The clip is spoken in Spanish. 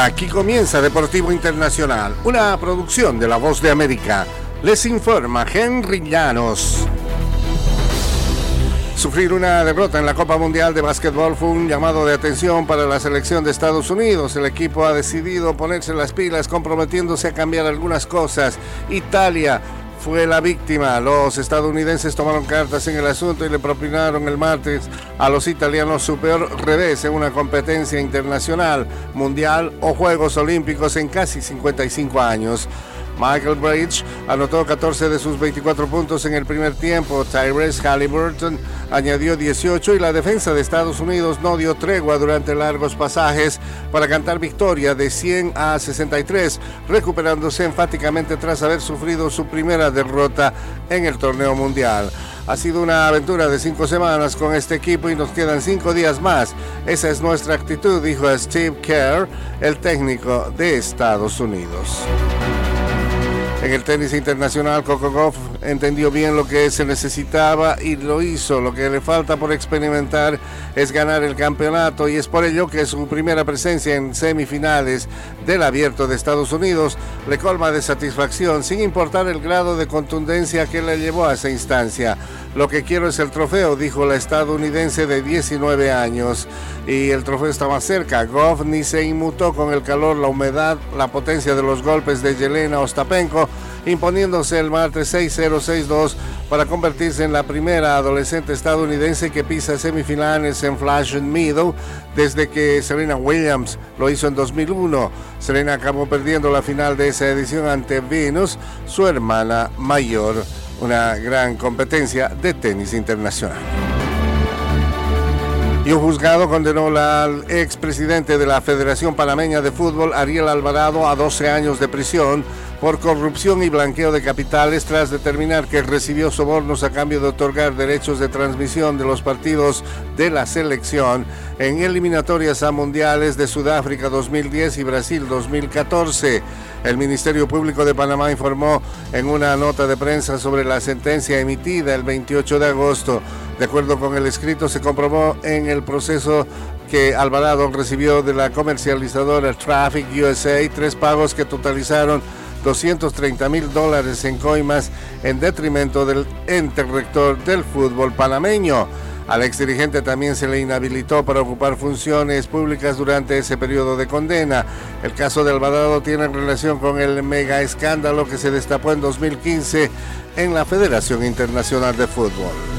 Aquí comienza Deportivo Internacional, una producción de La Voz de América. Les informa Henry Llanos. Sufrir una derrota en la Copa Mundial de Básquetbol fue un llamado de atención para la selección de Estados Unidos. El equipo ha decidido ponerse las pilas comprometiéndose a cambiar algunas cosas. Italia fue la víctima. Los estadounidenses tomaron cartas en el asunto y le propinaron el martes a los italianos su peor revés en una competencia internacional, mundial o Juegos Olímpicos en casi 55 años. Michael Bridge anotó 14 de sus 24 puntos en el primer tiempo. Tyrese Halliburton añadió 18 y la defensa de Estados Unidos no dio tregua durante largos pasajes para cantar victoria de 100 a 63, recuperándose enfáticamente tras haber sufrido su primera derrota en el torneo mundial. Ha sido una aventura de cinco semanas con este equipo y nos quedan cinco días más. Esa es nuestra actitud, dijo Steve Kerr, el técnico de Estados Unidos. En el tenis internacional, Coco Goff entendió bien lo que se necesitaba y lo hizo. Lo que le falta por experimentar es ganar el campeonato y es por ello que su primera presencia en semifinales del Abierto de Estados Unidos le colma de satisfacción, sin importar el grado de contundencia que le llevó a esa instancia. Lo que quiero es el trofeo, dijo la estadounidense de 19 años. Y el trofeo está más cerca. Goff ni se inmutó con el calor, la humedad, la potencia de los golpes de Yelena Ostapenko imponiéndose el martes 6-0-6-2 para convertirse en la primera adolescente estadounidense que pisa semifinales en Flash Meadow desde que Serena Williams lo hizo en 2001. Serena acabó perdiendo la final de esa edición ante Venus, su hermana mayor. Una gran competencia de tenis internacional. Y un juzgado condenó al expresidente de la Federación Panameña de Fútbol, Ariel Alvarado, a 12 años de prisión por corrupción y blanqueo de capitales tras determinar que recibió sobornos a cambio de otorgar derechos de transmisión de los partidos de la selección en eliminatorias a mundiales de Sudáfrica 2010 y Brasil 2014. El Ministerio Público de Panamá informó en una nota de prensa sobre la sentencia emitida el 28 de agosto. De acuerdo con el escrito, se comprobó en el proceso que Alvarado recibió de la comercializadora Traffic USA tres pagos que totalizaron 230 mil dólares en coimas en detrimento del ente rector del fútbol panameño. Al exdirigente también se le inhabilitó para ocupar funciones públicas durante ese periodo de condena. El caso de Alvarado tiene relación con el mega escándalo que se destapó en 2015 en la Federación Internacional de Fútbol.